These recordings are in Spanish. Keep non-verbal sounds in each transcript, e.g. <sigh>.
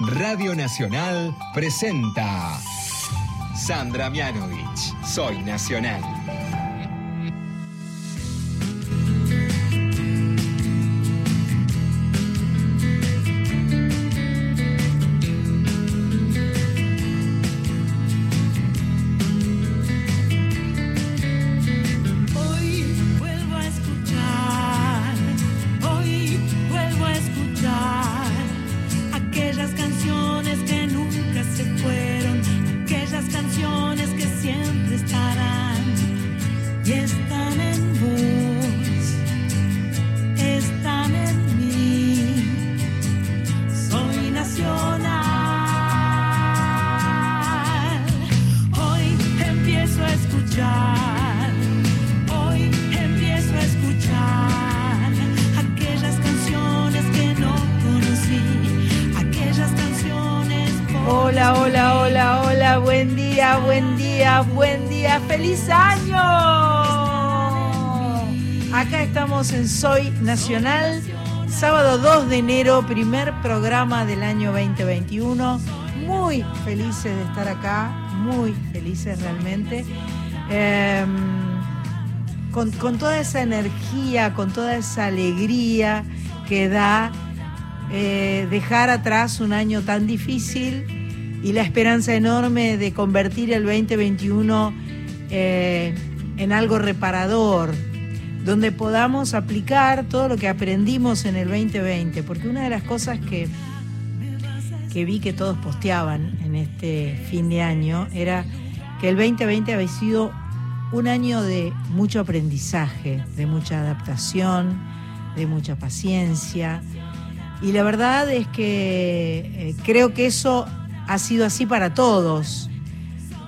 Radio Nacional presenta Sandra Mianovich, Soy Nacional. Sábado 2 de enero, primer programa del año 2021. Muy felices de estar acá, muy felices realmente. Em, con, con toda esa energía, con toda esa alegría que da eh, dejar atrás un año tan difícil y la esperanza enorme de convertir el 2021 eh, en algo reparador, donde podamos aplicar todo lo que aprendimos en el 2020, porque una de las cosas que, que vi que todos posteaban en este fin de año era que el 2020 había sido un año de mucho aprendizaje, de mucha adaptación, de mucha paciencia. Y la verdad es que eh, creo que eso ha sido así para todos.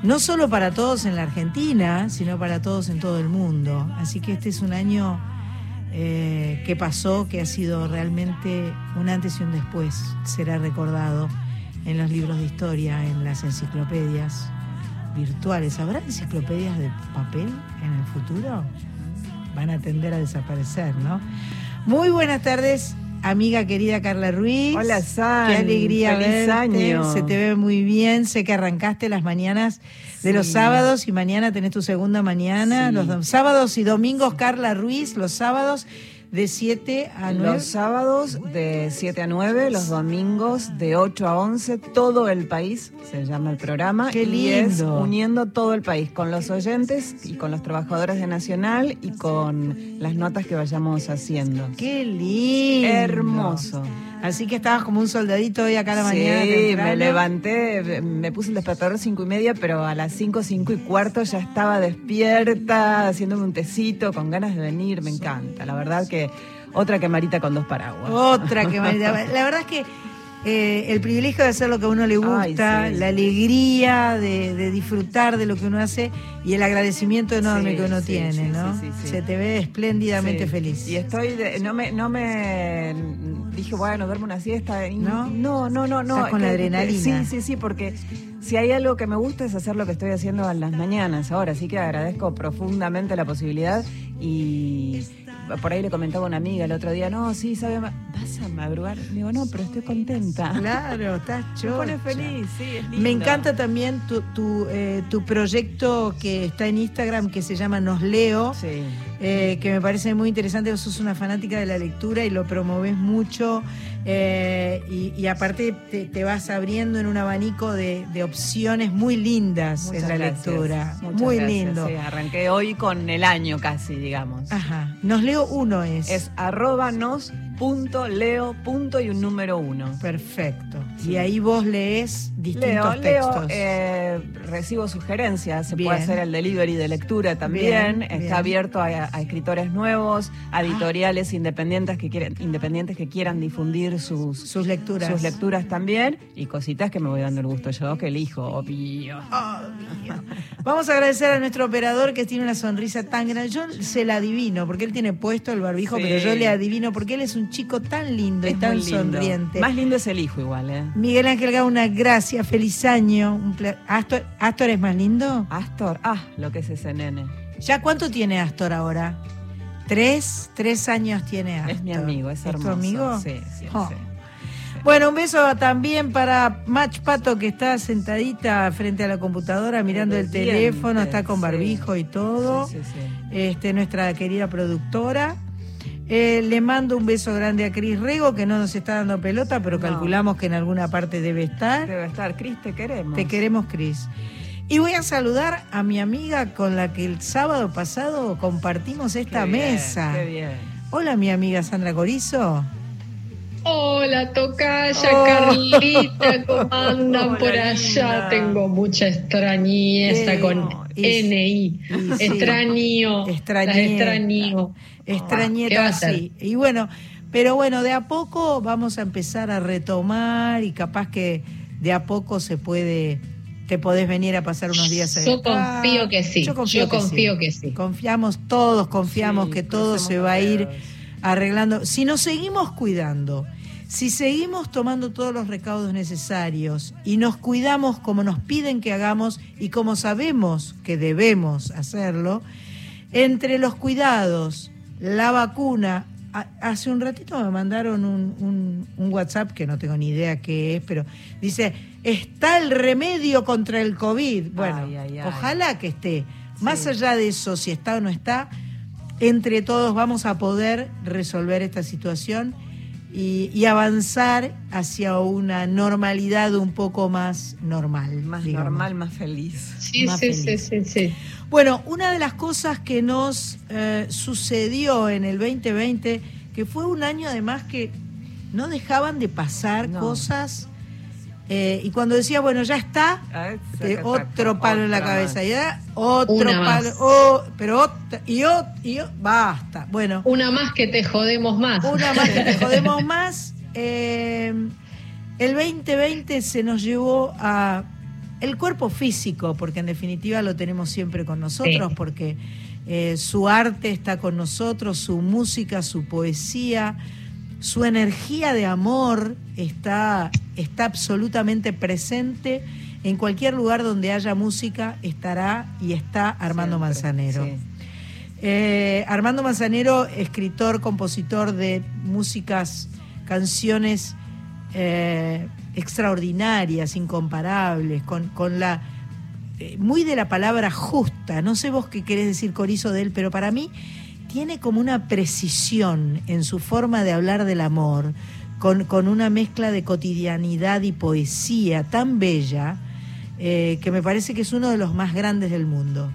No solo para todos en la Argentina, sino para todos en todo el mundo. Así que este es un año eh, que pasó, que ha sido realmente un antes y un después. Será recordado en los libros de historia, en las enciclopedias virtuales. ¿Habrá enciclopedias de papel en el futuro? Van a tender a desaparecer, ¿no? Muy buenas tardes, amiga querida Carla Ruiz. Hola. Qué alegría Feliz verte. año. Se te ve muy bien. Sé que arrancaste las mañanas de los sábados y mañana tenés tu segunda mañana. Sí. Los sábados y domingos, Carla Ruiz, los sábados de 7 a 9. Los sábados de 7 a 9, los domingos de 8 a 11, todo el país se llama el programa. Qué Y es lindo. uniendo todo el país con los oyentes y con los trabajadores de Nacional y con las notas que vayamos haciendo. Qué lindo. Hermoso. Así que estabas como un soldadito hoy acá a la mañana. Sí, me levanté, me puse el despertador cinco y media, pero a las 5, 5 y cuarto ya estaba despierta, haciéndome un tecito, con ganas de venir, me encanta. La verdad que otra que Marita con dos paraguas. Otra que me- <laughs> La verdad es que eh, el privilegio de hacer lo que a uno le gusta, Ay, sí. la alegría de, de disfrutar de lo que uno hace y el agradecimiento enorme Sí, que uno sí, tiene, ¿no? sí, sí, sí. Se te ve espléndidamente feliz. Y estoy, de- no me, no me dije, bueno, duermo una siesta. y ¿No? no, no, no. no Estás con la adrenalina. Sí, sí, sí, porque si hay algo que me gusta es hacer lo que estoy haciendo en las mañanas ahora. Así que agradezco profundamente la posibilidad y por ahí le comentaba a una amiga el otro día, no, sí, sabe, vas a madrugar. Le digo, no, pero estoy contenta. Claro, estás <laughs> Me chocha. pone feliz, sí, es lindo. Me encanta también tu, tu, eh, tu proyecto que está en Instagram que se llama Nos Leo. Sí. Eh, que me parece muy interesante, vos sos una fanática de la lectura y lo promoves mucho eh, y, y aparte te, te vas abriendo en un abanico de, de opciones muy lindas Muchas en la gracias, lectura. muchas muy gracias, lindo. sí, arranqué hoy con el año casi, digamos. Ajá. Nos leo uno es. Es arroba nos punto leo punto y un número uno. Perfecto. Y ahí vos lees distintos Leo, leo, textos. eh, recibo sugerencias, se Bien. puede hacer el delivery de lectura también, Bien, está bien. abierto a, a escritores nuevos, a editoriales independientes que quieren, independientes que quieran difundir sus, Sus lecturas. sus lecturas también y cositas que me voy dando el gusto yo que elijo, obvio. Obvio. Vamos a agradecer a nuestro operador que tiene una sonrisa tan grande. Yo se la adivino, porque él tiene puesto el barbijo, Sí. pero yo le adivino porque él es un chico tan lindo y Es tan muy lindo. sonriente. Más lindo es el hijo igual, ¿eh? Miguel Ángel Gauna, gracias, feliz año. ¿Astor, ¿Astor es más lindo? Astor, ah, lo que es ese nene. ¿Ya cuánto tiene Astor ahora? ¿Tres? Tres años tiene Astor. Es mi amigo, es hermoso. tu amigo? Sí, sí, Oh. sí. Bueno, un beso también para Mach Pato que está sentadita frente a la computadora mirando el teléfono, está con barbijo y todo. Sí, sí, sí. Este, nuestra querida productora. Eh, le mando un beso grande a Cris Rego, que no nos está dando pelota, pero No. calculamos que en alguna parte debe estar. Debe estar. Cris, te queremos. Te queremos, Cris. Y voy a saludar a mi amiga con la que el sábado pasado compartimos Qué esta bien, mesa. Qué bien. Hola, mi amiga Sandra Corizo. Hola, Tocaya, Oh. Carlita, ¿cómo andan <laughs> Hola, por allá? linda. Tengo mucha extrañeza con NI. Extraño. Extraño. ¿qué va Extrañeta, a hacer? sí. Y bueno, pero bueno, de a poco vamos a empezar a retomar y capaz que de a poco se puede, te podés venir a pasar unos días Yo acá. confío que sí, Yo confío, yo que, confío sí. que sí. Confiamos, todos confiamos Sí, que todo se va a ir arreglando. Si nos seguimos cuidando, si seguimos tomando todos los recaudos necesarios y nos cuidamos como nos piden que hagamos y como sabemos que debemos hacerlo, entre los cuidados, la vacuna, hace un ratito me mandaron un, un- un WhatsApp que no tengo ni idea qué es, pero dice, está el remedio contra el COVID. Bueno, Ay, ay, ay. ojalá que esté. Más allá de eso, si está o no está, entre todos vamos a poder resolver esta situación y, y avanzar hacia una normalidad un poco más normal. Más digamos. normal, más feliz. Sí, Más sí, sí, sí, sí. Bueno, una de las cosas que nos eh, sucedió en el 2020, que fue un año además que no dejaban de pasar No. cosas, eh, y cuando decía, bueno, ya está, Ah, saca, otro palo en la cabeza, más. ya otro Una palo, más. oh, pero otra, y otra, y basta. Bueno, Una más que te jodemos más. una más que te <laughs> jodemos más. eh, el 2020 se nos llevó a el cuerpo físico, porque en definitiva lo tenemos siempre con nosotros, Sí. porque eh, su arte está con nosotros, su música, su poesía, su energía de amor está, está absolutamente presente. En cualquier lugar donde haya música estará y está Armando Siempre, Manzanero. sí. Eh, Armando Manzanero, escritor, compositor de músicas, canciones eh, extraordinarias, incomparables, con, con la eh, muy de la palabra justa. No sé vos qué querés decir Corizo de él, pero para mí tiene como una precisión en su forma de hablar del amor, con, con una mezcla de cotidianidad y poesía tan bella, eh, que me parece que es uno de los más grandes del mundo.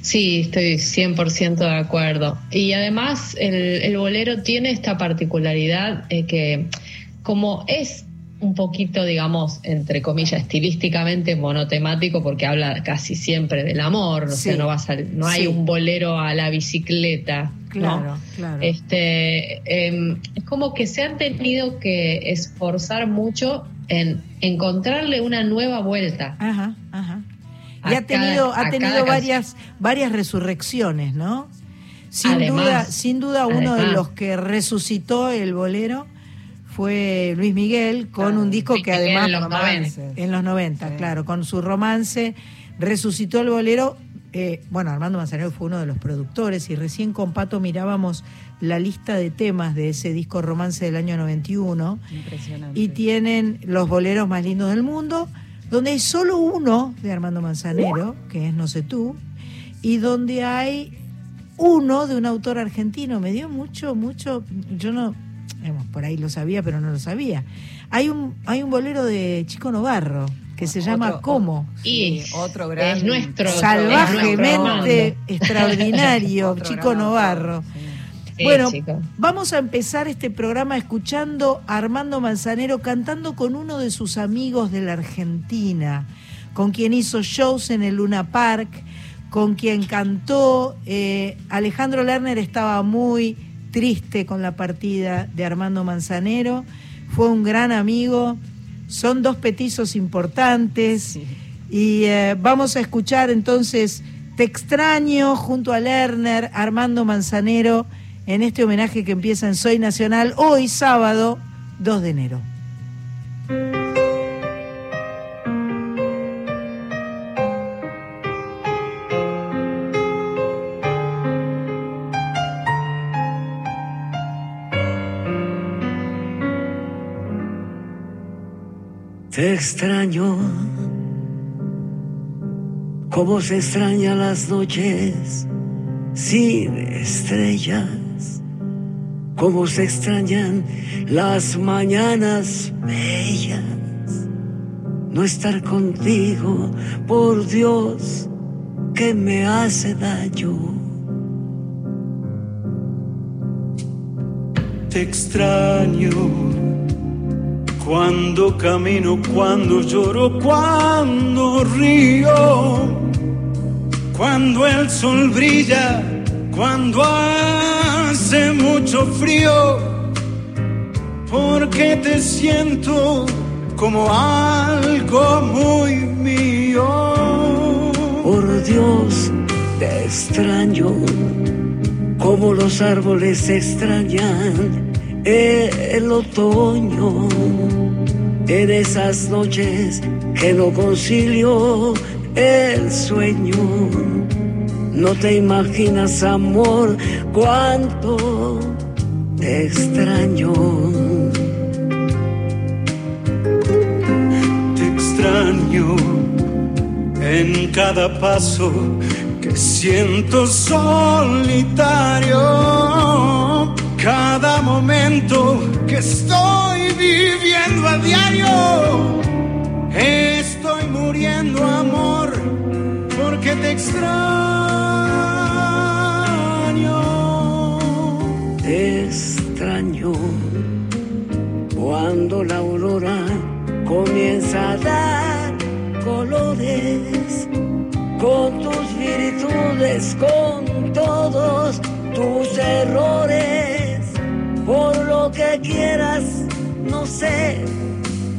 Sí, estoy 100% de acuerdo. Y además el, bolero tiene esta particularidad eh, que como es un poquito, digamos, entre comillas, estilísticamente monotemático porque habla casi siempre del amor, o sea, no, vas a- no hay Sí. un bolero a la bicicleta. ¿no? Claro, claro. Este, em, es como que se han tenido que esforzar mucho en encontrarle una nueva vuelta. Ajá, ajá. Y ha cada- tenido, ha tenido varias, varias resurrecciones, ¿no? Sin Además, duda, sin duda uno de los que resucitó el bolero fue Luis Miguel con Claro, un disco Luis que Miguel además en los romances. 90. en los 90, Sí. claro, con su romance resucitó el bolero. Eh, bueno, Armando Manzanero fue uno de los productores y recién con Pato mirábamos la lista de temas de ese disco romance del año 91 Impresionante. y tienen los boleros más lindos del mundo, donde hay solo uno de Armando Manzanero, que es No sé tú, y donde hay uno de un autor argentino. Me dio mucho, mucho, yo no, digamos, por ahí lo sabía, pero no lo sabía. Hay un, hay un bolero de Chico Novarro que se Otro- llama ¿Cómo? Y Sí, otro gran es nuestro, Salvajemente es extraordinario, <laughs> Otro Chico gran Novarro. sí. Bueno, vamos a empezar este programa escuchando a Armando Manzanero cantando con uno de sus amigos de la Argentina, con quien hizo shows en el Luna Park, con quien cantó. eh, Alejandro Lerner estaba muy triste con la partida de Armando Manzanero, fue un gran amigo, son dos petizos importantes. Sí. Y eh, vamos a escuchar entonces Te extraño junto a Lerner, Armando Manzanero, en este homenaje que empieza en Soy Nacional hoy sábado 2 de enero. Te extraño, como se extrañan las noches sin estrellas, como se extrañan las mañanas bellas. No estar contigo, por Dios, que me hace daño. Te extraño cuando camino, cuando lloro, cuando río, cuando el sol brilla, cuando hace mucho frío, porque te siento como algo muy mío. Por Dios, te extraño, como los árboles extrañan el otoño. En esas noches que no concilio el sueño. No te imaginas, amor, cuánto te extraño. Te extraño en cada paso que siento solitario. Cada momento que estoy viviendo a diario. Estoy muriendo, amor, porque te extraño. Te extraño cuando la aurora comienza a dar colores con tus virtudes, con todos tus errores, que quieras, no sé,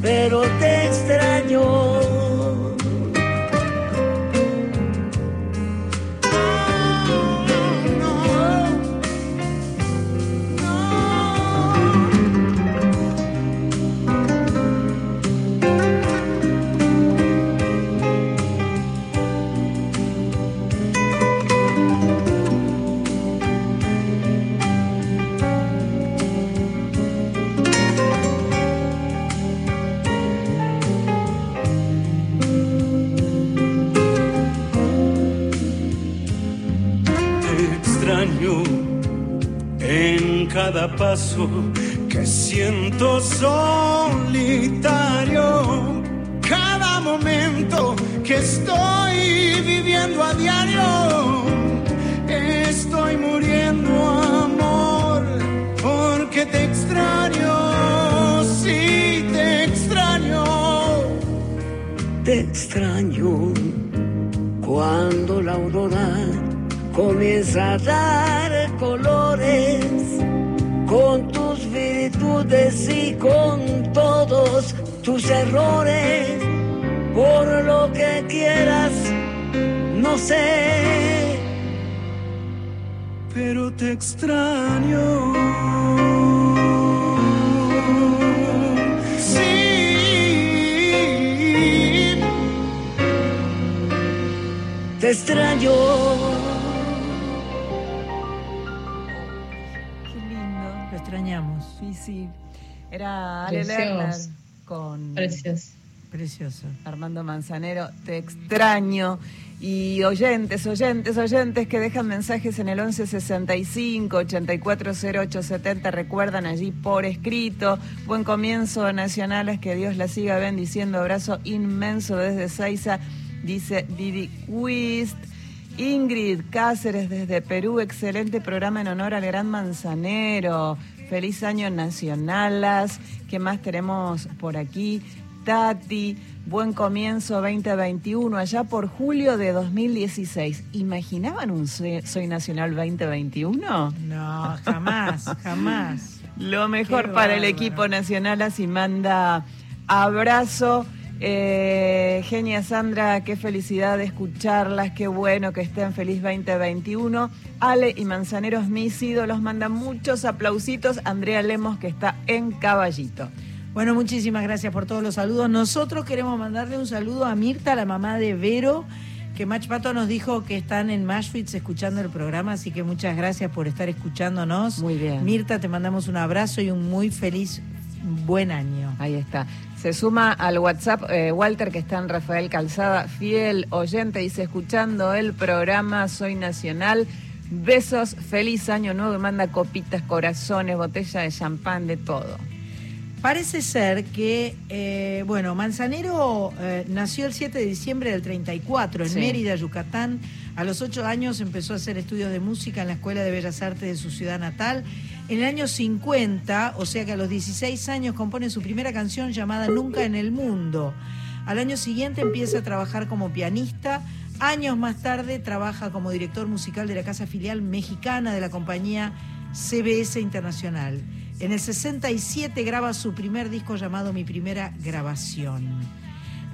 pero te extraño. Cada sé pero te extraño. Sí, te extraño Qué lindo. Lo extrañamos. Sí, sí. Era Ale. Lerner con Armando Manzanero. Te extraño. Y oyentes, oyentes, oyentes que dejan mensajes en el 1165 840870 recuerdan allí por escrito. Buen comienzo, nacionales, que Dios la siga bendiciendo. Abrazo inmenso desde Seiza, dice Didi Quist. Ingrid Cáceres desde Perú, excelente programa en honor al Gran Manzanero. Feliz año nacionalas. ¿Qué más tenemos por aquí? Tati, buen comienzo 2021, allá por julio de 2016. ¿Imaginaban un Soy, Soy Nacional 2021? No, jamás, <laughs> jamás. Lo mejor Qué para el equipo nacional, así manda abrazo. Eh, Genia Sandra, qué felicidad de escucharlas, qué bueno que estén feliz 2021. Ale y Manzaneros, mis ídolos, mandan muchos aplausitos. Andrea Lemos, que está en caballito. Bueno, muchísimas gracias por todos los saludos. Nosotros queremos mandarle un saludo a Mirta, la mamá de Vero, que Mach Pato nos dijo que están en Mashwitz escuchando el programa, así que muchas gracias por estar escuchándonos. Muy bien. Mirta, te mandamos un abrazo y un muy feliz buen año. Ahí está. Se suma al WhatsApp eh, Walter, que está en Rafael Calzada, fiel oyente, dice, escuchando el programa Soy Nacional. Besos, feliz año nuevo manda copitas, corazones, botella de champán, de todo. Parece ser que, eh, bueno, Manzanero eh, nació el 7 de diciembre del 34 en Sí. Mérida, Yucatán. A los 8 años empezó a hacer estudios de música en la Escuela de Bellas Artes de su ciudad natal. En el año 50, o sea que a los 16 años, compone su primera canción llamada Nunca en el Mundo. Al año siguiente empieza a trabajar como pianista. Años más tarde trabaja como director musical de la casa filial mexicana de la compañía CBS Internacional. En el 67 graba su primer disco llamado Mi Primera Grabación.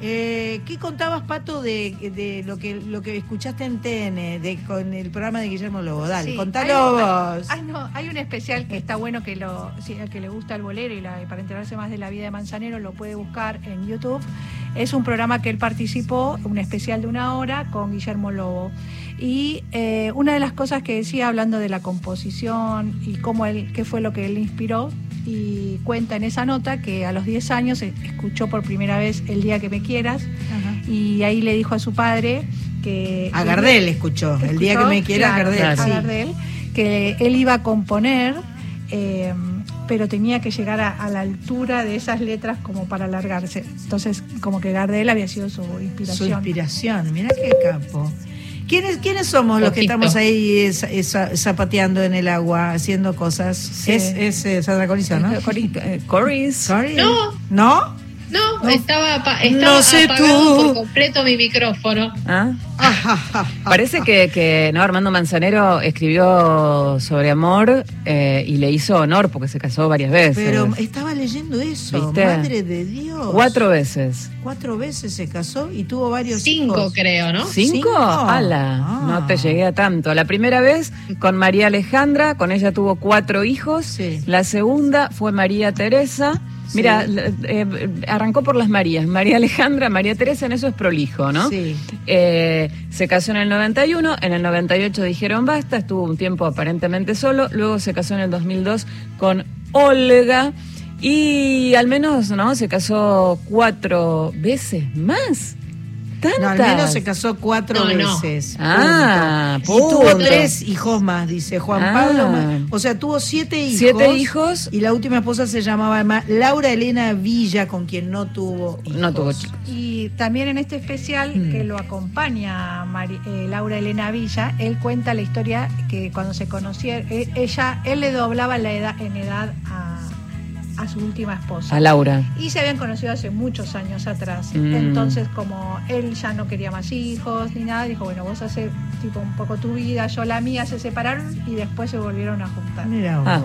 Eh, ¿Qué contabas, Pato, de, de lo que lo que escuchaste en TN, de, con el programa de Guillermo Lobo? Dale, Sí, contalo hay, vos. Hay, no, hay un especial que está bueno que lo, si que le gusta el bolero y, la- y para enterarse más de la vida de Manzanero lo puede buscar en YouTube. Es un programa que él participó, un especial de una hora con Guillermo Lobo. Y eh, una de las cosas que decía hablando de la composición y cómo él, qué fue lo que él inspiró, y cuenta en esa nota que a los 10 años e- escuchó por primera vez El día que me quieras Ajá. y ahí le dijo a su padre que... A Gardel escuchó, el día que me quiera Claro, Gardel. a. Gardel, que él iba a componer, eh, pero tenía que llegar a, a la altura de esas letras como para alargarse. Entonces, como que Gardel había sido su Su inspiración. inspiración, mirá qué campo. ¿Quiénes, ¿Quiénes somos los que estamos ahí eh, eh, za- zapateando en el agua, haciendo cosas? Sí. Es, es eh, Sandra Corizo, ¿no? Cori- Coris. Sorry. No. ¿No? No, estaba, apa- estaba No sé apagado tú. por completo mi micrófono. ¿Ah? <laughs> Parece que, que no, Armando Manzanero escribió sobre amor eh, y le hizo honor porque se casó varias veces. Pero estaba leyendo eso, ¿Viste? madre de Dios. Cuatro veces. Cuatro veces se casó y tuvo varios Cinco, hijos. creo, ¿no? ¿Cinco? ¿Cinco? ¡Hala! Ah. No te llegué a tanto. La primera vez con María Alejandra, con ella tuvo cuatro hijos. Sí. La segunda fue María Teresa. Mira, eh, arrancó por las Marías. María Alejandra, María Teresa, en eso es prolijo, ¿no? Sí. Eh, se casó en el 91, en el 98 dijeron basta, estuvo un tiempo aparentemente solo, luego se casó en el 2002 con Olga y al menos, ¿no? Se casó cuatro veces más. ¿Tantas? No, al menos se casó cuatro No, no. veces. Ah, punto. Y tuvo tres hijos más, dice Juan Ah. Pablo. O sea, tuvo siete hijos. Siete hijos. Y la última esposa se llamaba Ma- Laura Elena Villa, con quien no tuvo hijos. No tuvo chicos. Y también en este especial Mm. que lo acompaña Mari- eh, Laura Elena Villa, él cuenta la historia que cuando se conocieron, eh, ella, él le doblaba la edad, en edad a, a su última esposa. A Laura. Y se habían conocido hace muchos años atrás. Mm. Entonces, como él ya no quería más hijos ni nada, dijo, bueno, vos haces tipo un poco tu vida, yo la mía, se separaron y después se volvieron a juntar. Mira vos. Ah.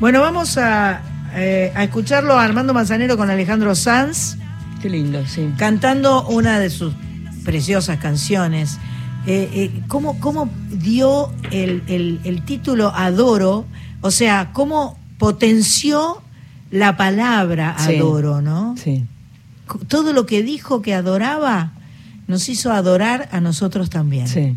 Bueno, vamos a, eh, a escucharlo a Armando Manzanero con Alejandro Sanz Qué lindo, sí. cantando una de sus preciosas canciones. Eh, eh, ¿cómo, cómo dio el, el- el título Adoro? O sea, ¿cómo potenció la palabra Sí. Adoro, no? Sí. Todo lo que dijo que adoraba nos hizo adorar a nosotros también. Sí.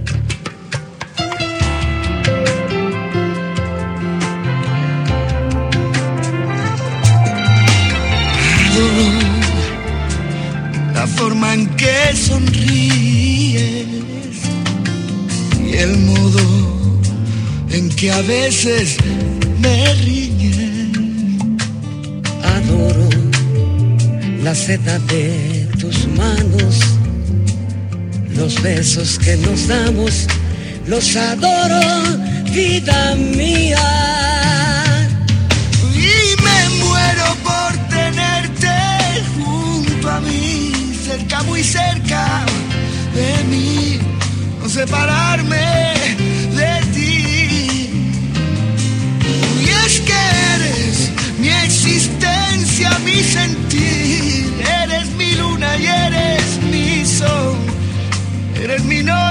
Sonríes y el modo en que a veces me riñes. Adoro la seda de tus manos, los besos que nos damos, los adoro, vida mía. Muy cerca de mí, no separarme de ti. Y es que eres mi existencia, mi sentir, eres mi luna y eres mi sol, eres mi noche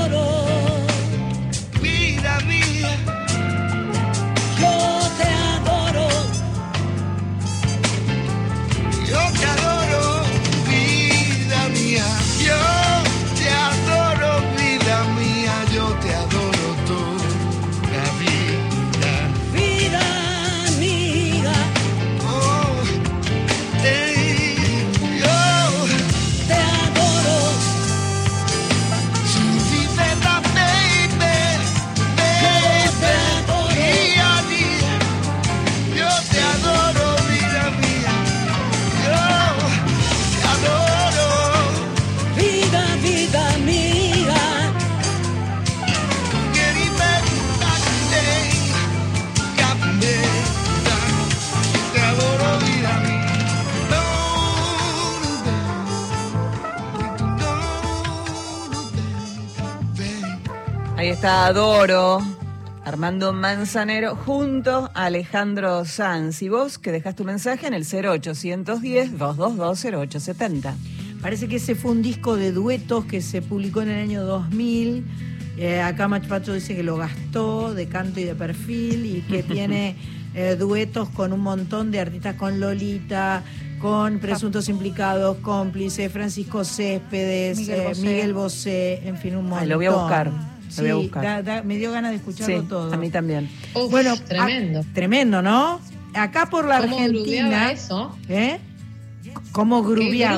está Adoro, Armando Manzanero, junto a Alejandro Sanz. Y vos que dejás tu mensaje en el 0810-222-0870. Parece que ese fue un disco de duetos que se publicó en el año 2000. Eh, acá Machpacho dice que lo gastó de canto y de perfil y que <laughs> tiene eh, duetos con un montón de artistas, con Lolita, con Presuntos Implicados, Cómplice, Francisco Céspedes, Miguel eh, Bosé. Miguel Bosé, en fin, un montón. Ay, lo voy a buscar, Sí, voy a buscar. da- da- me dio ganas de escucharlo Sí, todo. a mí también. Uf, Bueno, tremendo. tremendo, ¿no? Acá por la ¿Cómo Argentina. eso? ¿Eh? ¿Cómo tenía.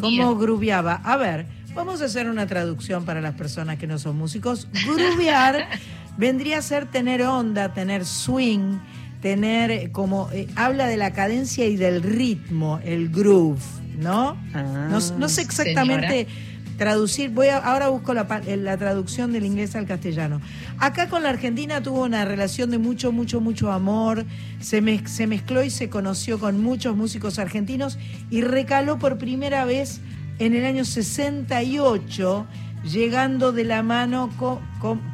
¿Cómo grubeaba? A ver, vamos a hacer una traducción para las personas que no son músicos. Grubear <laughs> vendría a ser tener onda, tener swing, tener eh, como. eh, habla de la cadencia y del ritmo, el groove, ¿no? Ah. no, no sé exactamente. Traducir, voy a, ahora busco la, eh, la traducción del inglés al castellano. Acá con la Argentina tuvo una relación de mucho, mucho, mucho amor, se, se mezcló y se conoció con muchos músicos argentinos y recaló por primera vez en el año 68, llegando de la mano,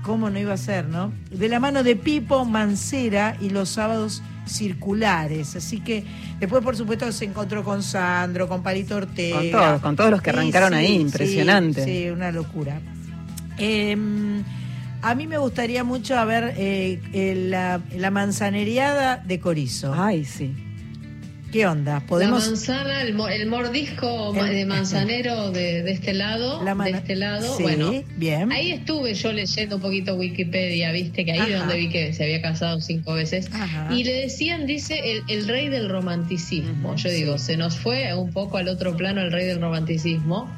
¿cómo no iba a ser, no? De la mano de Pipo Mancera y los sábados circulares. Así que después, por supuesto, se encontró con Sandro, con Palito Ortega. Con todos, con todos los que arrancaron sí, ahí, impresionante. Sí, una locura. Em, a mí me gustaría mucho ver eh, eh, la, la manzaneriada de Corizo. Ay, sí. ¿Qué onda? La manzana, el, mo- el mordisco El- de <laughs> manzanero de, de este lado, La de mana- este lado, Sí, bueno. bien. Ahí estuve yo leyendo un poquito Wikipedia, viste que ahí Ajá. donde vi que se había casado cinco veces. Ajá. Y le decían, dice, el, el rey del romanticismo. Yo digo, se nos fue un poco al otro plano el rey del romanticismo,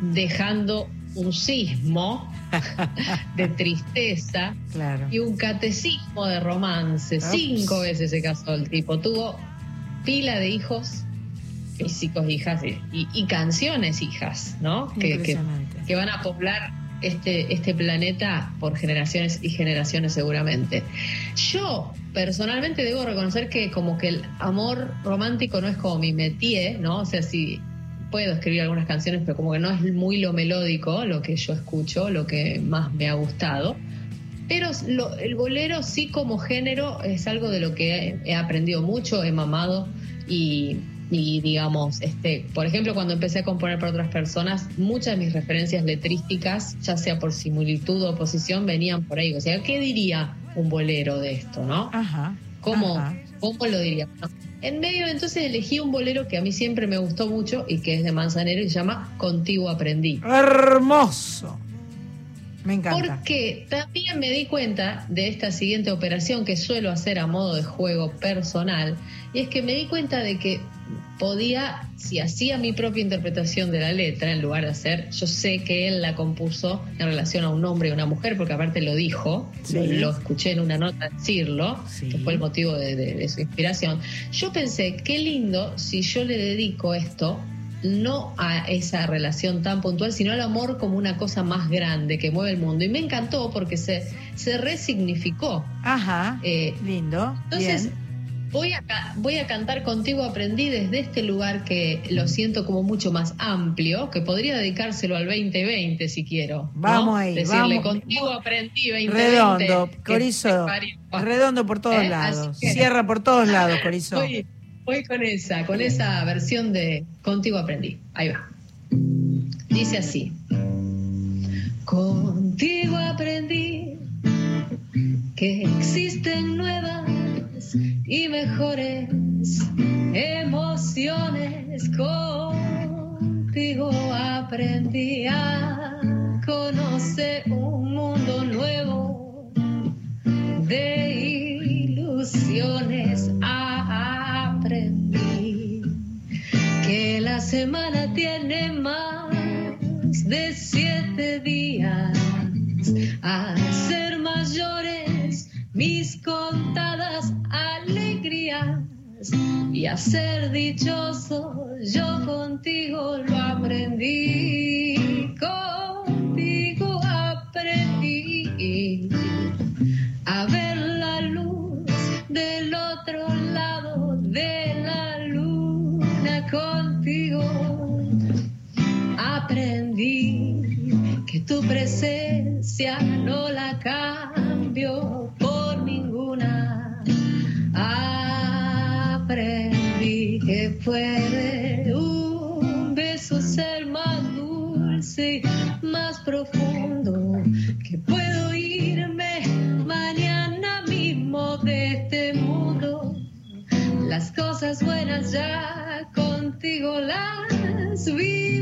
dejando un sismo <laughs> de tristeza Claro. y un catecismo de romance. Ups. Cinco veces se casó el tipo. Tuvo pila de hijos físicos hijas y, y- y canciones hijas, ¿no? Que, que, van a poblar este, este planeta por generaciones y generaciones seguramente. Yo personalmente debo reconocer que como que el amor romántico no es como mi métier, ¿no? O sea, sí puedo escribir algunas canciones, pero como que no es muy lo melódico, lo que yo escucho, lo que más me ha gustado. Pero lo- el bolero sí como género es algo de lo que he, he aprendido mucho, he mamado y, y, digamos, este, por ejemplo, cuando empecé a componer para otras personas, muchas de mis referencias letrísticas, ya sea por similitud o oposición, venían por ahí. O sea, ¿qué diría un bolero de esto, no? Ajá. ¿Cómo, ajá. ¿Cómo lo diría? En medio, entonces elegí un bolero que a mí siempre me gustó mucho y que es de Manzanero y se llama Contigo Aprendí. Hermoso. Me encanta. Porque también me di cuenta de esta siguiente operación que suelo hacer a modo de juego personal, y es que me di cuenta de que podía, si hacía mi propia interpretación de la letra, en lugar de hacer, yo sé que él la compuso en relación a un hombre y una mujer, porque aparte lo dijo, Sí. lo, lo escuché en una nota decirlo, Sí. que fue el motivo de, de- de su inspiración. Yo pensé, qué lindo si yo le dedico esto no a esa relación tan puntual, sino al amor como una cosa más grande que mueve el mundo. Y me encantó porque se, se resignificó. Ajá. Eh, Lindo. entonces, Bien. voy a, voy a cantar contigo, aprendí desde este lugar que lo siento como mucho más amplio, que podría dedicárselo al 2020 si quiero. ¿no? Vamos ahí, Decirle, vamos. contigo aprendí 2020. Redondo, Corizo. Redondo por todos ¿Eh? lados. Que- Cierra por todos <laughs> lados, Corizo. Voy con esa, con esa versión de Contigo aprendí. Ahí va. Dice así. Contigo aprendí que existen nuevas y mejores emociones. Contigo aprendí a conocer un mundo nuevo de ilusiones aprendí que la semana tiene más de siete días. A ser mayores mis contadas alegrías. Y a ser dichoso yo contigo lo aprendí. Contigo aprendí. A ver la luz del otro lado de presencia no la cambio por ninguna. Aprendí que puede un beso ser más dulce más profundo, que puedo irme mañana mismo de este mundo. Las cosas buenas ya contigo las viví,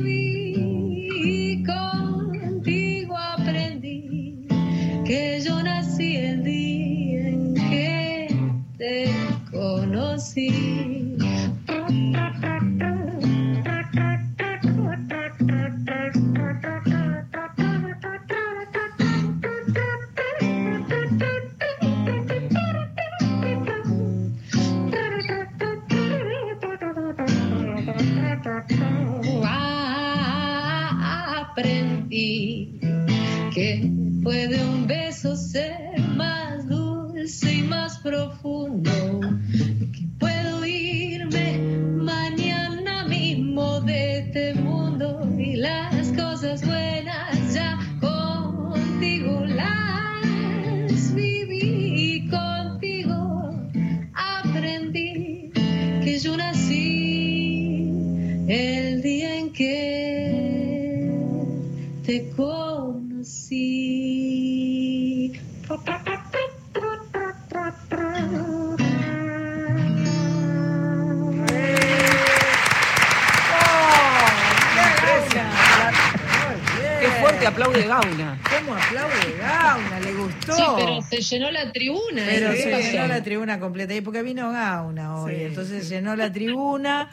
aplaude Gauna. ¿Cómo aplaude Gauna? ¿Le gustó? Sí, pero se llenó la tribuna. Pero ¿eh? ¿Qué se pasó? llenó la tribuna completa. Y porque vino Gauna hoy. Sí. Entonces llenó la tribuna.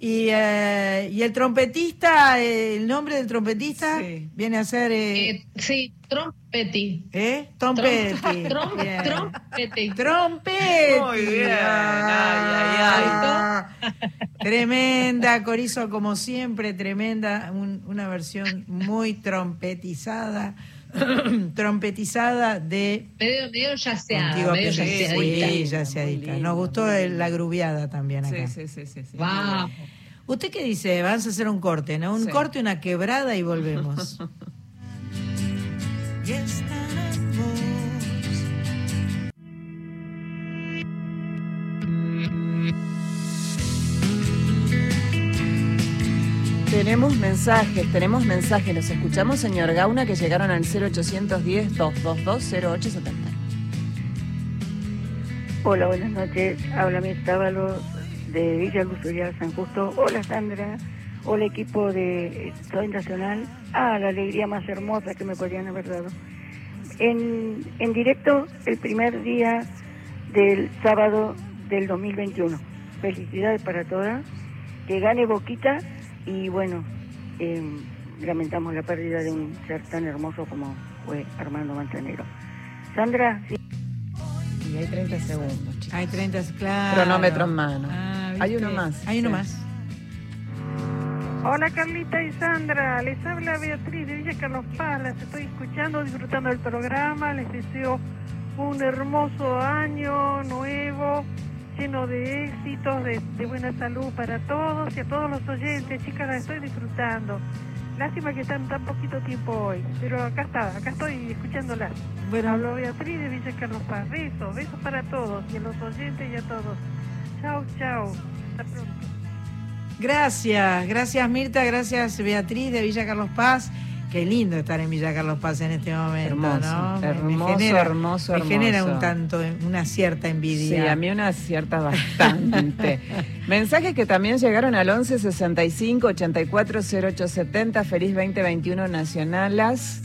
Y, eh, y el trompetista, eh, el nombre del trompetista Sí. viene a ser... Eh, Eh, sí, Trompetti. ¿eh? Trompetti. Trom- Bien. Trompetti. Trompetti. Muy bien. Ah, Tremenda, Corizo, como siempre, tremenda. un- una versión muy trompetizada. <coughs> trompetizada de Medio, medio yaceada, Contigo medio yaceadita. Sí, yaceadita. Nos gustó el- la gruviada también acá. Sí, sí, sí, sí. sí. Vamos. ¿Usted qué dice? Vamos a hacer un corte, ¿no? Un Sí. corte, una quebrada y volvemos. <laughs> Tenemos mensajes, tenemos mensajes. Los escuchamos, señor Gauna, que llegaron al 0810-222-0870. Hola, buenas noches. Habla mi Tábalo de Villa Luzuria, San Justo. Hola, Sandra. Hola, equipo de Soy Nacional. Ah, la alegría más hermosa que me podrían haber dado. En, en directo, el primer día del sábado del 2021. Felicidades para todas. Que gane Boquita. Y bueno, eh, lamentamos la pérdida de un ser tan hermoso como fue Armando Manzanero. Sandra, sí. Y hay 30 segundos, chicos. Hay 30, claro. Cronómetro en mano. Ah, Hay uno más. Hay uno Sí. más. Hola Carlita y Sandra, les habla Beatriz de Villa Carlos Paz, las estoy escuchando, disfrutando del programa, les deseo un hermoso año nuevo, lleno de éxitos, de, de buena salud para todos y a todos los oyentes, chicas, las estoy disfrutando. Lástima que están tan poquito tiempo hoy, pero acá está, acá estoy escuchándolas. Bueno, Hablo Beatriz de Villa Carlos Paz, besos, besos para todos y a los oyentes y a todos. Chao, chao, hasta pronto. gracias, gracias Mirta, gracias Beatriz de Villa Carlos Paz. Qué lindo estar en Villa Carlos Paz en este momento, Hermoso, ¿no? Me- me hermoso, genera- hermoso, Me genera hermoso. un tanto, una cierta Sí, envidia. a mí una cierta bastante. <laughs> Mensajes que también llegaron al 11 65 84 0870. Feliz 2021 Nacionalas.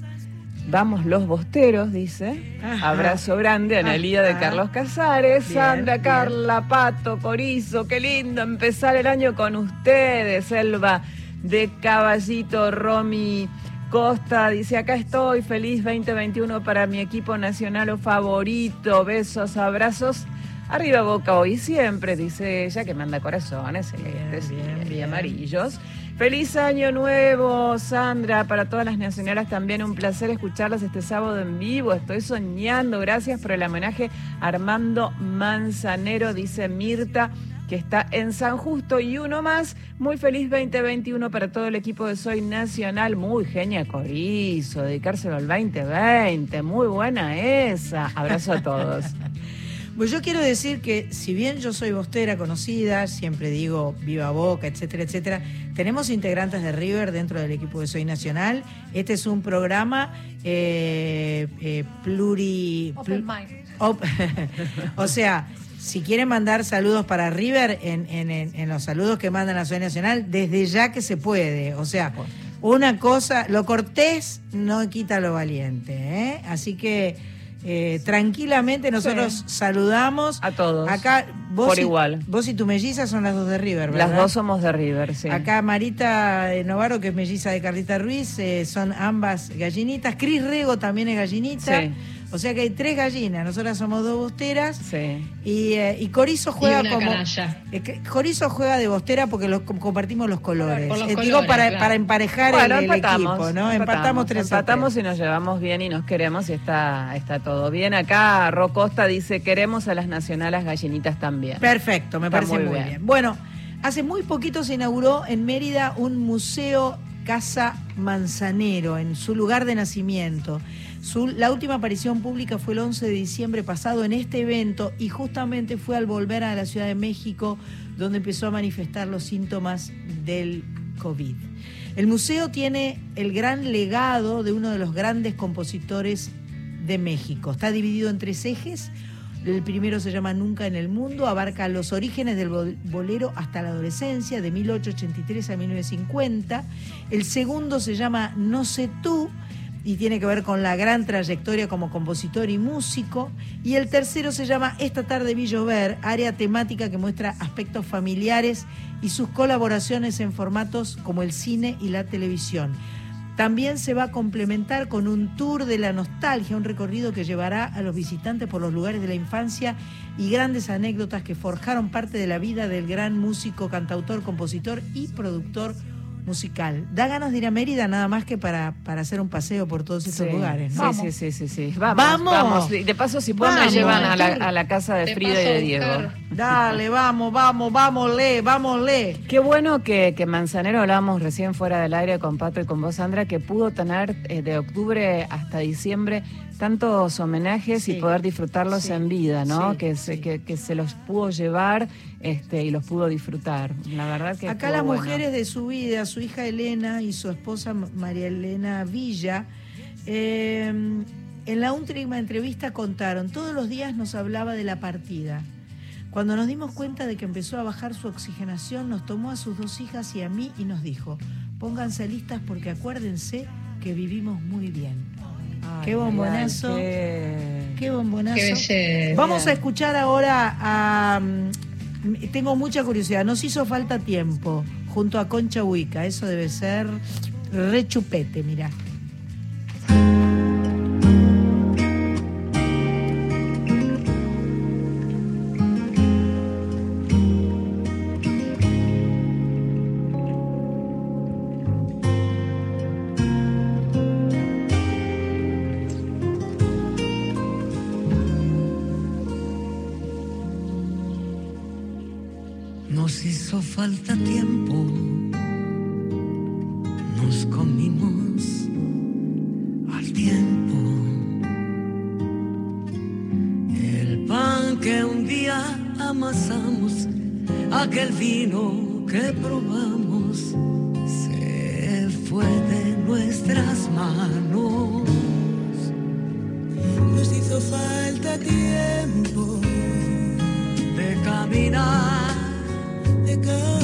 Vamos los bosteros, dice. Ajá. Abrazo grande, Analía de. Carlos Casares, Bien, Sandra, bien. Carla, Pato, Corizo. Qué lindo empezar el año con ustedes. Selva de Caballito, Romy. Costa dice, acá estoy, feliz 2021 para mi equipo nacional o favorito, besos, abrazos. Arriba Boca hoy y siempre, dice ella, que manda corazones celestes Bien, bien, y- y bien. amarillos. Feliz año nuevo, Sandra, para todas las nacionales también un placer escucharlas este sábado en vivo. Estoy soñando, gracias por el homenaje a Armando Manzanero, dice Mirta que está en San Justo y uno más. Muy feliz 2021 para todo el equipo de Soy Nacional. Muy genia Corizo, dedicárselo al 2020. Muy buena esa. Abrazo a todos. <laughs> Pues yo quiero decir que si bien yo soy bostera conocida, siempre digo viva Boca, etcétera, etcétera, tenemos integrantes de River dentro del equipo de Soy Nacional. Este es un programa eh, eh, pluri... Open mind. op- <laughs> o sea, si quieren mandar saludos para River, en, en- en- los saludos que mandan a Soy Nacional, desde ya que se puede. O sea, una cosa, lo cortés no quita lo valiente. ¿eh? Así que eh, tranquilamente nosotros saludamos A todos. Acá vos Por y, igual. Vos y tu melliza son las dos de River, ¿verdad? Las dos somos de River, sí. Acá Marita de Novaro, que es melliza de Carlita Ruiz, eh, son ambas gallinitas. Cris Rego también es gallinita. Sí. O sea que hay tres gallinas. Nosotras somos dos bosteras. Sí. Y, eh, y Corizo Y juega una como. eh, que- Corizo juega de bostera porque los, com- compartimos los colores. Por los Eh, digo, colores, para, claro. para emparejar Bueno, el, equipo, ¿no? Empatamos, tres Empatamos tres. y nos llevamos bien y nos queremos y está, está todo bien. Acá Rocosta dice, queremos a las nacionales gallinitas también. Perfecto, me Está parece muy muy bien. bien. Bueno, hace muy poquito se inauguró en Mérida un museo Casa Manzanero, en su lugar de nacimiento. Su- la última aparición pública fue el 11 de diciembre pasado en este evento y justamente fue al volver a la Ciudad de México donde empezó a manifestar los síntomas del COVID. El museo tiene el gran legado de uno de los grandes compositores de México. Está dividido en tres ejes. El primero se llama Nunca en el Mundo, abarca los orígenes del bol- bolero hasta la adolescencia, de 1883 a 1950. El segundo se llama No sé tú, y tiene que ver con la gran trayectoria como compositor y músico. Y el tercero se llama Esta tarde vi llover, área temática que muestra aspectos familiares y sus colaboraciones en formatos como el cine y la televisión. También se va a complementar con un tour de la nostalgia, un recorrido que llevará a los visitantes por los lugares de la infancia y grandes anécdotas que forjaron parte de la vida del gran músico, cantautor, compositor y productor musical. Da ganas de ir a Mérida nada más que para, para hacer un paseo por todos esos Sí, lugares. ¿no? Sí, sí, sí, sí, sí. Vamos, Vamos. De paso, si pueden, me llevan a la, a la casa de De Frida y de Diego. Dale, vamos, vamos, vamos, lee. Qué bueno que, que Manzanero, hablábamos recién fuera del aire con Pato y con vos, Sandra, que pudo tener eh, de octubre hasta diciembre tantos homenajes y poder disfrutarlos Sí. en vida, ¿no? Sí, que, se, que, que se los pudo llevar este, y los pudo disfrutar. La verdad que Acá las bueno. mujeres de su vida, su hija Elena y su esposa María Elena Villa, eh, en la última entrevista contaron, todos los días nos hablaba de la partida. Cuando nos dimos cuenta de que empezó a bajar su oxigenación, nos tomó a sus dos hijas y a mí y nos dijo, pónganse listas porque acuérdense que vivimos muy bien. Ay, Qué bombonazo. qué- Qué bombonazo. Qué belleza. Vamos a escuchar ahora a... mm, Tengo mucha curiosidad. Nos hizo falta tiempo junto a Concha Huica. Eso debe ser re chupete, mirá. Nos hizo falta tiempo, nos comimos al tiempo. El pan que un día amasamos, aquel vino que probamos, se fue de nuestras manos. Nos hizo falta tiempo de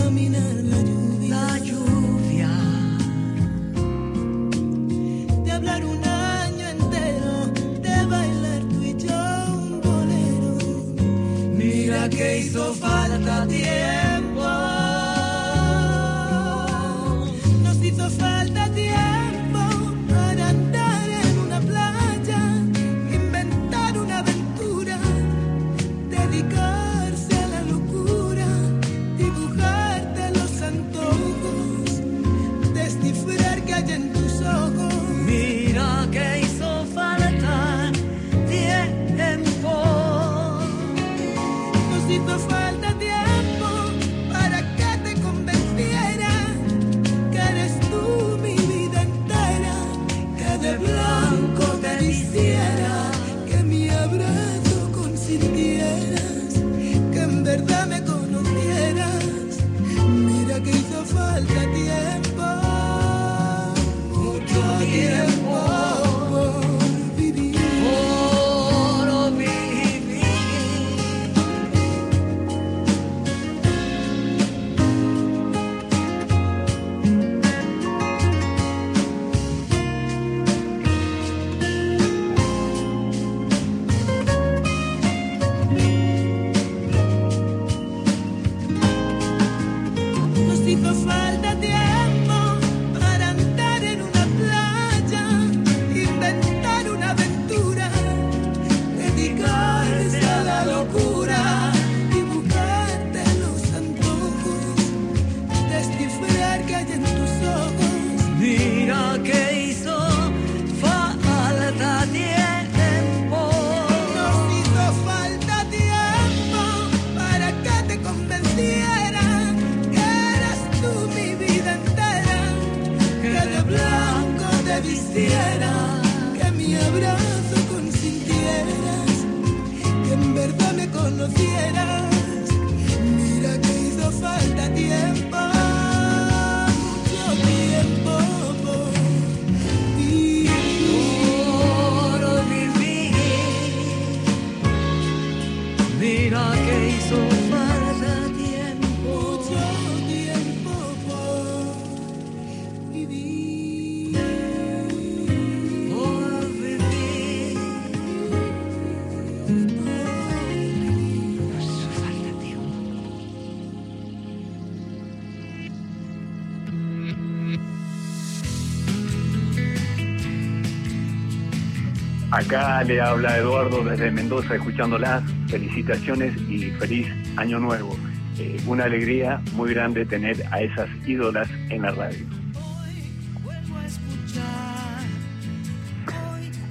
Acá le habla Eduardo desde Mendoza, escuchándolas. Felicitaciones y feliz año nuevo. Eh, una alegría muy grande tener a esas ídolas en la radio.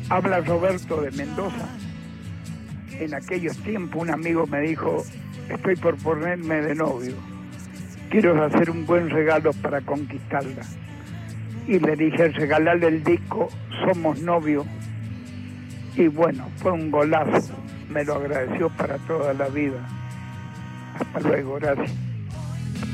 Habla Roberto de Mendoza. En aquellos tiempos un amigo me dijo, estoy por ponerme de novio. Quiero hacer un buen regalo para conquistarla. Y le dije, regalarle el disco Somos Novios. Y bueno, fue un golazo. Me lo agradeció para toda la vida. Hasta luego, gracias.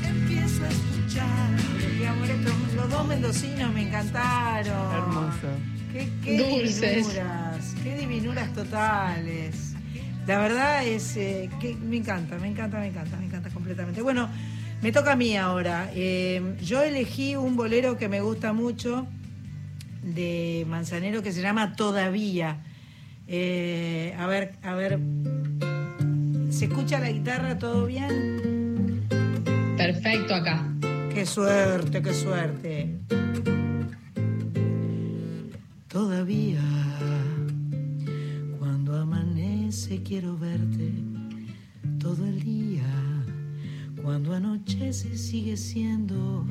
Empiezo a escuchar. Amor, los dos mendocinos me encantaron. Hermoso. Qué, qué Dulces. divinuras, qué divinuras totales. La verdad es eh, que me encanta, me encanta, me encanta, me encanta completamente. Bueno, me toca a mí ahora. Eh, yo elegí un bolero que me gusta mucho de Manzanero que se llama Todavía. Eh, a ver, a ver. ¿Se escucha la guitarra todo bien? Perfecto acá. Qué suerte, qué suerte. Todavía, cuando amanece quiero verte todo el día. Cuando anochece sigue siendo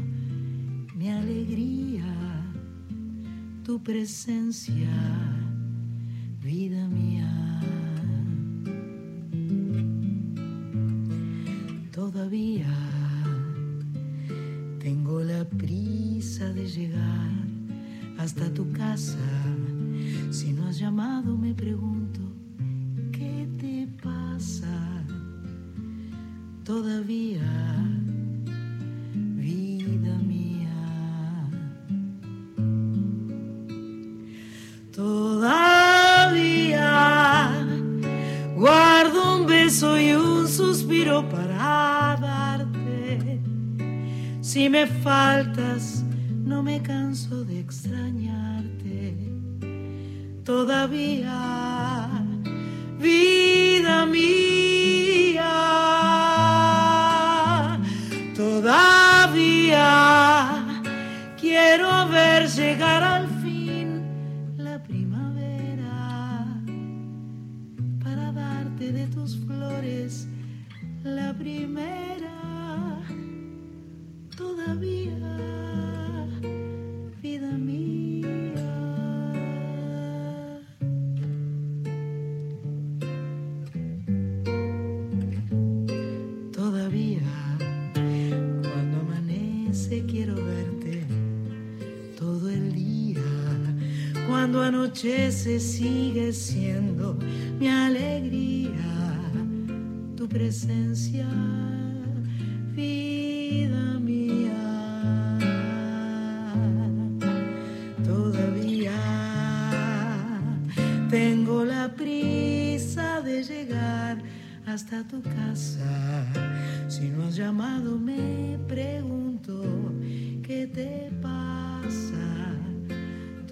mi alegría, tu presencia, vida mía. Todavía tengo la prisa de llegar hasta tu casa. Si no has llamado, me pregunto, ¿qué te pasa? Todavía, me faltas,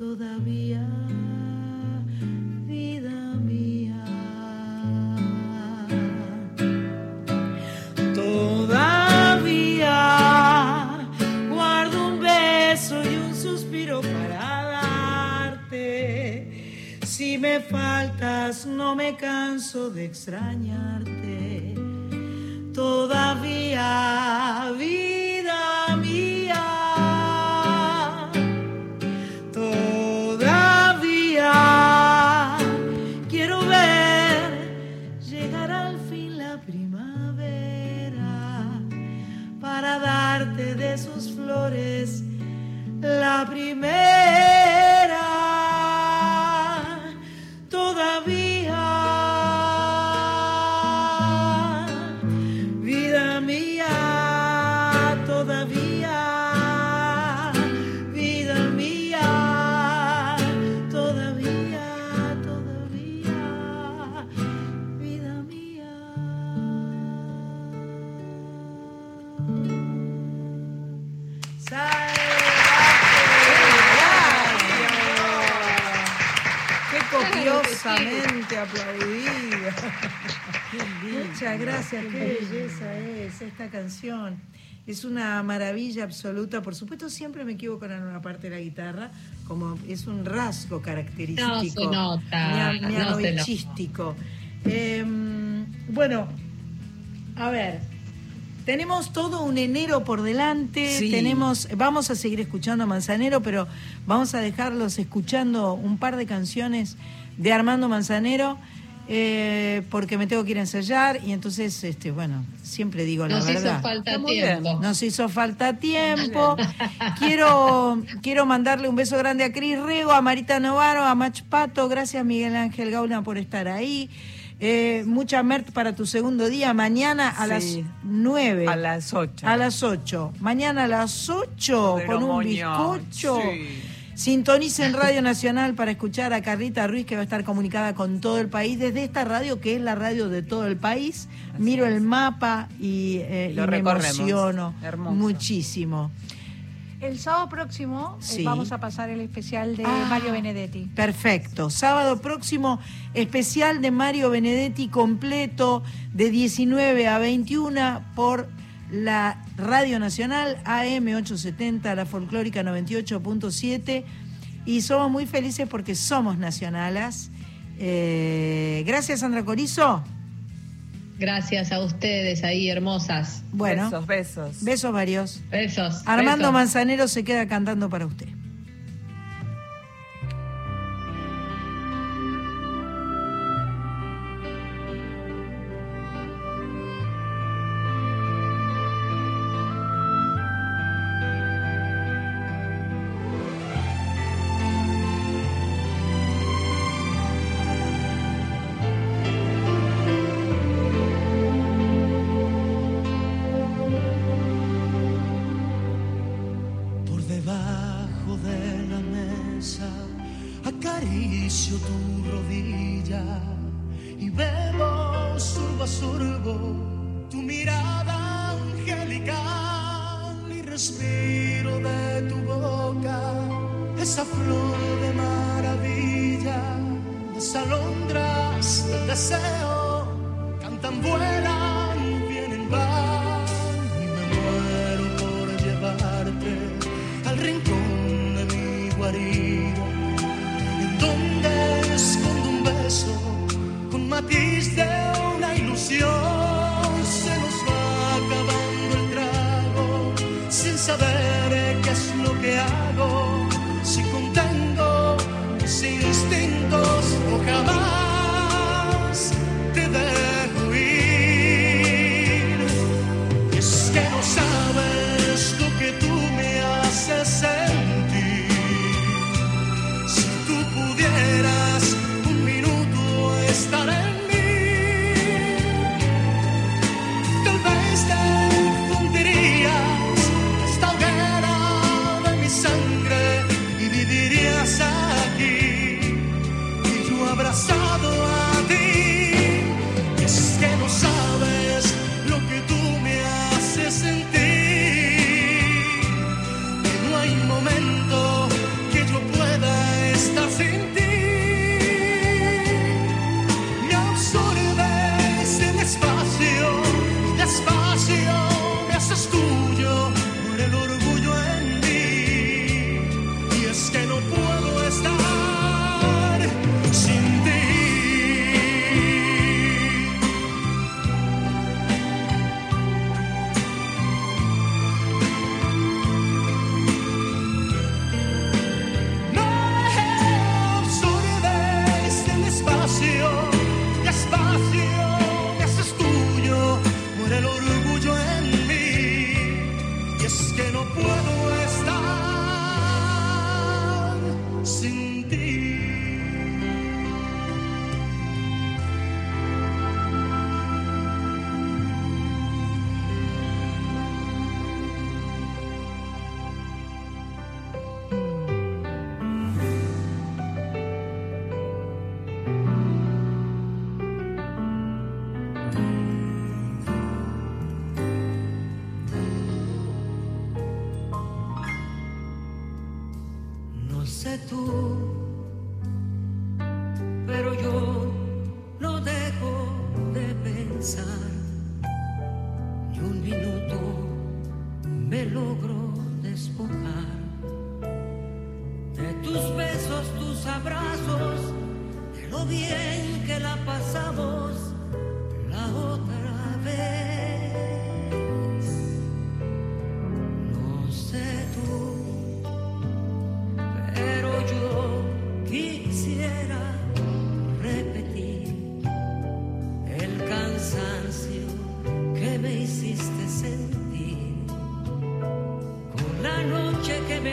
todavía vida mía. Todavía guardo un beso y un suspiro para darte. Si me faltas no me canso de extrañarte. Todavía Muchas gracias, qué belleza es esta canción. Es una maravilla absoluta. Por supuesto, siempre me equivoco en una parte de la guitarra, como es un rasgo característico. No se nota, no se nota. mianovichístico. Em, bueno, a ver, tenemos todo un enero por delante, Sí. tenemos, vamos a seguir escuchando a Manzanero, pero vamos a dejarlos escuchando un par de canciones de Armando Manzanero, eh, porque me tengo que ir a ensayar y entonces, este, bueno, siempre digo la Nos hizo verdad. falta bien. Nos hizo falta tiempo. <laughs> Quiero, quiero mandarle un beso grande a Cris Rego, a Marita Novaro, a Mach Pato. Gracias, Miguel Ángel Gauna, por estar ahí. Eh, mucha Mert para tu segundo día. Mañana a Sí. las 9. A las 8. A las 8. Mañana a las 8 Pero con un bizcocho. sí. Sintonicen Radio Nacional para escuchar a Carlita Ruiz, que va a estar comunicada con todo el país, desde esta radio que es la radio de todo el país. Miro el mapa y, eh, Lo y me recorremos. emociono Hermoso. muchísimo. El sábado próximo eh, Sí. vamos a pasar el especial de Ah. Mario Benedetti. Perfecto. Sábado próximo, especial de Mario Benedetti completo de 19 a 21 por la Radio Nacional AM 870, la folclórica 98.7. Y somos muy felices porque somos nacionalas. Eh, gracias, Sandra Corizo. Gracias a ustedes ahí, hermosas. Bueno, Besos, besos. besos varios. Besos. Armando besos. Manzanero se queda cantando para usted. Acaricio tu rodilla y bebo sorbo a sorbo tu mirada angelical y respiro de tu boca esa flor de maravilla, las alondras del deseo cantan, vuelan, vienen, van y me muero por llevarte al rincón de mi guarida, matiz de una ilusión. Se nos va acabando el trago sin saber qué es lo que hago, si contengo mis instintos o jamás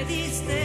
diste.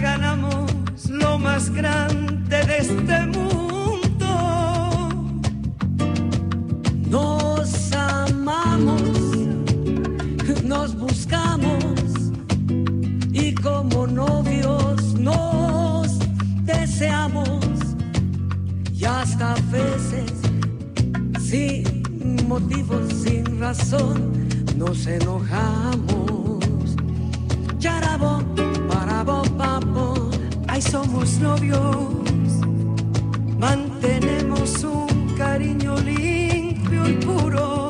ganamos lo más grande de este mundo. Nos amamos, nos buscamos y como novios nos deseamos y hasta veces sin motivo, sin razón, nos enojamos. Charabón vamos, ay somos novios, mantenemos un cariño limpio y puro.